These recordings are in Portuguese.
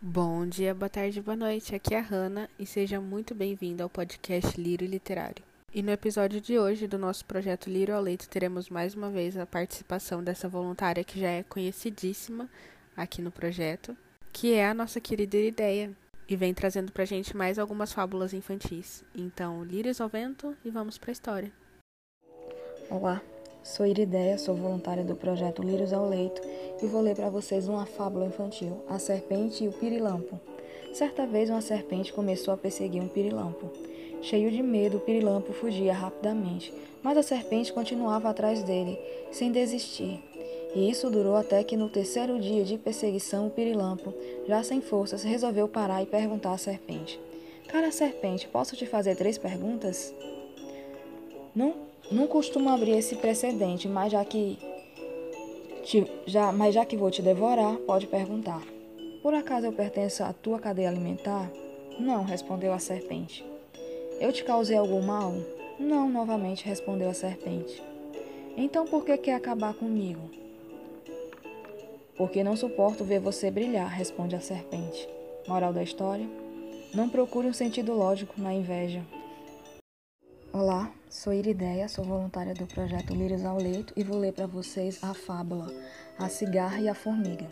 Bom dia, boa tarde, boa noite. Aqui é a Hanna e seja muito bem-vindo ao podcast Liro Literário. E no episódio de hoje do nosso projeto Liro ao Leito teremos mais uma vez a participação dessa voluntária que já é conhecidíssima aqui no projeto, que é a nossa querida Ideia, e vem trazendo pra gente mais algumas fábulas infantis. Então, lírios ao vento e vamos pra história. Olá, sou Irideia, sou voluntária do projeto Lírios ao Leito e vou ler para vocês uma fábula infantil, A Serpente e o Pirilampo. Certa vez uma serpente começou a perseguir um pirilampo. Cheio de medo, o pirilampo fugia rapidamente, mas a serpente continuava atrás dele, sem desistir. E isso durou até que no terceiro dia de perseguição o pirilampo, já sem forças, resolveu parar e perguntar à serpente: Cara serpente, posso te fazer três perguntas? Não não costumo abrir esse precedente, mas já que te, já, mas já que vou te devorar, pode perguntar. Por acaso eu pertenço à tua cadeia alimentar? Não, respondeu a serpente. Eu te causei algum mal? Não, novamente respondeu a serpente. Então por que quer acabar comigo? Porque não suporto ver você brilhar, responde a serpente. Moral da história: Não procure um sentido lógico na inveja. Olá, sou Irideia, sou voluntária do projeto Lírios ao Leito e vou ler para vocês a fábula A Cigarra e a Formiga.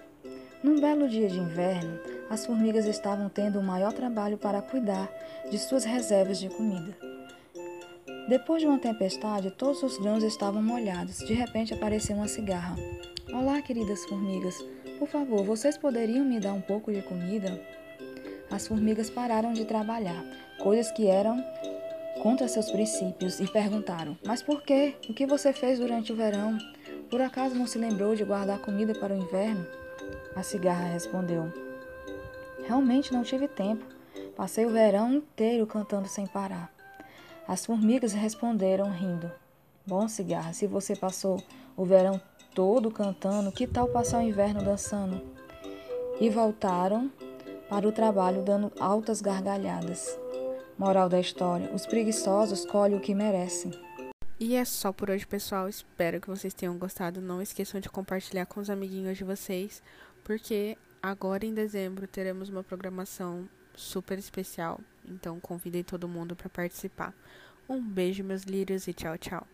Num belo dia de inverno, as formigas estavam tendo o maior trabalho para cuidar de suas reservas de comida. Depois de uma tempestade, todos os grãos estavam molhados. De repente apareceu uma cigarra. Olá, queridas formigas. Por favor, vocês poderiam me dar um pouco de comida? As formigas pararam de trabalhar, coisas que eram contra seus princípios e perguntaram: Mas por quê? O que você fez durante o verão? Por acaso não se lembrou de guardar comida para o inverno? A cigarra respondeu: Realmente não tive tempo. Passei o verão inteiro cantando sem parar. As formigas responderam rindo: Bom, cigarra, se você passou o verão todo cantando, que tal passar o inverno dançando? E voltaram para o trabalho dando altas gargalhadas. Moral da história: os preguiçosos colhem o que merecem. E é só por hoje, pessoal. Espero que vocês tenham gostado. Não esqueçam de compartilhar com os amiguinhos de vocês, porque agora em dezembro teremos uma programação super especial. Então convidem todo mundo para participar. Um beijo, meus lírios, e tchau, tchau.